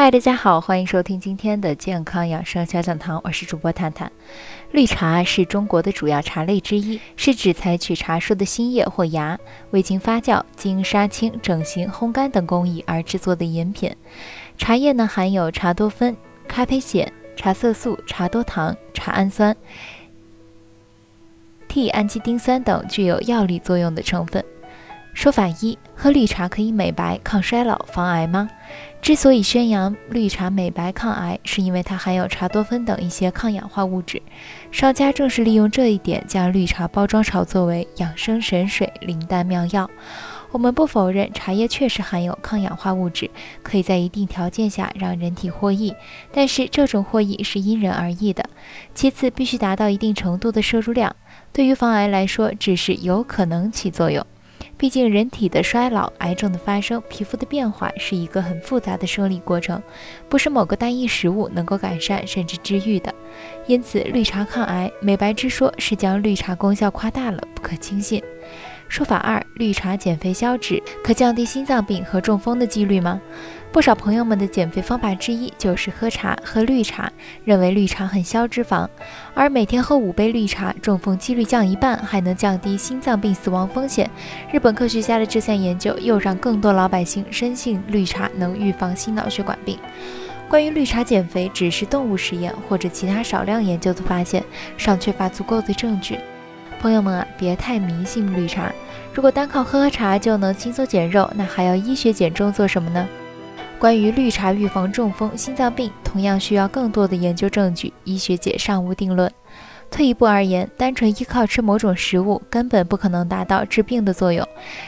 嗨，大家好，欢迎收听今天的健康养生小讲堂，我是主播探探。绿茶是中国的主要茶类之一，是指采取茶树的新叶或芽，未经发酵、经杀青、整形、烘干等工艺而制作的饮品。茶叶呢，含有茶多酚。咖啡碱、茶色素、茶多糖、茶氨酸、T 氨基丁酸等具有药理作用的成分。说法一：喝绿茶可以美白、抗衰老、防癌吗？之所以宣扬绿茶美白抗癌，是因为它含有茶多酚等一些抗氧化物质。商家正是利用这一点，将绿茶包装炒作为养生神水、灵丹妙药。我们不否认茶叶确实含有抗氧化物质，可以在一定条件下让人体获益，但是这种获益是因人而异的。其次，必须达到一定程度的摄入量。对于防癌来说，只是有可能起作用。毕竟，人体的衰老、癌症的发生、皮肤的变化是一个很复杂的生理过程，不是某个单一食物能够改善甚至治愈的。因此，绿茶抗癌、美白之说是将绿茶功效夸大了，不可轻信。说法二：绿茶减肥消脂，可降低心脏病和中风的几率吗？不少朋友们的减肥方法之一就是喝茶，喝绿茶，认为绿茶很消脂肪。而每天喝五杯绿茶，中风几率降一半，还能降低心脏病死亡风险。日本科学家的这项研究又让更多老百姓深信绿茶能预防心脑血管病。关于绿茶减肥只是动物实验或者其他少量研究的发现，尚缺乏足够的证据。朋友们啊，别太迷信绿茶。如果单靠喝喝茶就能轻松减肉，那还要医学减重做什么呢？关于绿茶预防中风、心脏病，同样需要更多的研究证据，医学界尚无定论。退一步而言，单纯依靠吃某种食物，根本不可能达到治病的作用。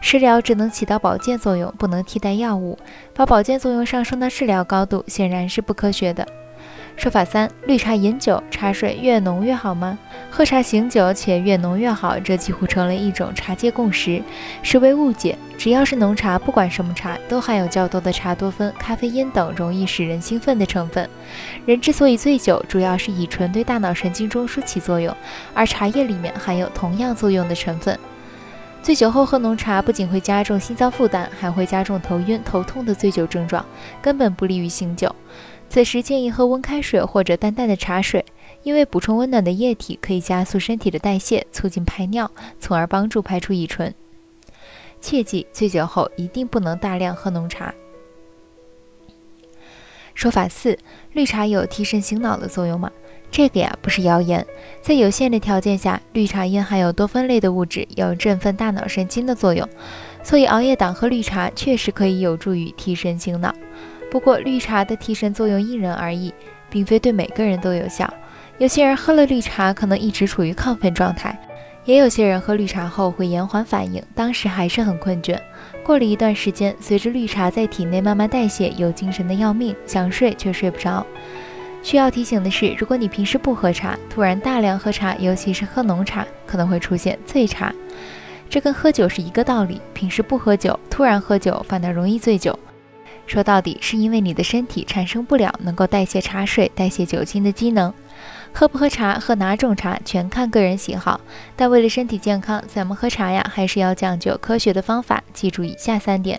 食疗只能起到保健作用，不能替代药物。把保健作用上升到治疗高度，显然是不科学的。说法三：绿茶饮酒，茶水越浓越好吗？喝茶醒酒且越浓越好，这几乎成了一种茶界共识，实为误解。只要是浓茶，不管什么茶，都含有较多的茶多酚、咖啡因等容易使人兴奋的成分。人之所以醉酒，主要是乙醇对大脑神经中枢起作用，而茶叶里面含有同样作用的成分。醉酒后喝浓茶，不仅会加重心脏负担，还会加重头晕、头痛的醉酒症状，根本不利于醒酒。此时建议喝温开水或者淡淡的茶水，因为补充温暖的液体可以加速身体的代谢，促进排尿，从而帮助排出乙醇。切记，醉酒后一定不能大量喝浓茶。说法四：绿茶有提神醒脑的作用吗？这个呀不是谣言，在有限的条件下，绿茶因含有多酚类的物质，有振奋大脑神经的作用，所以熬夜党喝绿茶确实可以有助于提神醒脑。不过，绿茶的提神作用因人而异，并非对每个人都有效。有些人喝了绿茶可能一直处于亢奋状态，也有些人喝绿茶后会延缓反应，当时还是很困倦。过了一段时间，随着绿茶在体内慢慢代谢，有精神的要命，想睡却睡不着。需要提醒的是，如果你平时不喝茶，突然大量喝茶，尤其是喝浓茶，可能会出现醉茶。这跟喝酒是一个道理，平时不喝酒，突然喝酒反倒容易醉酒。说到底，是因为你的身体产生不了能够代谢茶水、代谢酒精的机能。喝不喝茶，喝哪种茶，全看个人喜好。但为了身体健康，咱们喝茶呀，还是要讲究科学的方法。记住以下三点：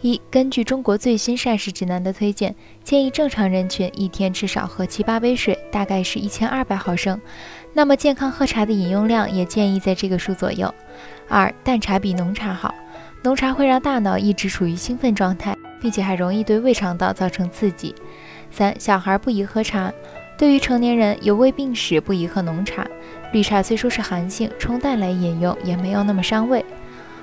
一、根据中国最新膳食指南的推荐，建议正常人群一天至少喝七八杯水，大概是一千二百毫升。那么健康喝茶的饮用量也建议在这个数左右。二、淡茶比浓茶好，浓茶会让大脑一直处于兴奋状态。并且还容易对胃肠道造成刺激。三、小孩不宜喝茶，对于成年人有胃病史不宜喝浓茶。绿茶虽说是寒性，冲淡来饮用也没有那么伤胃。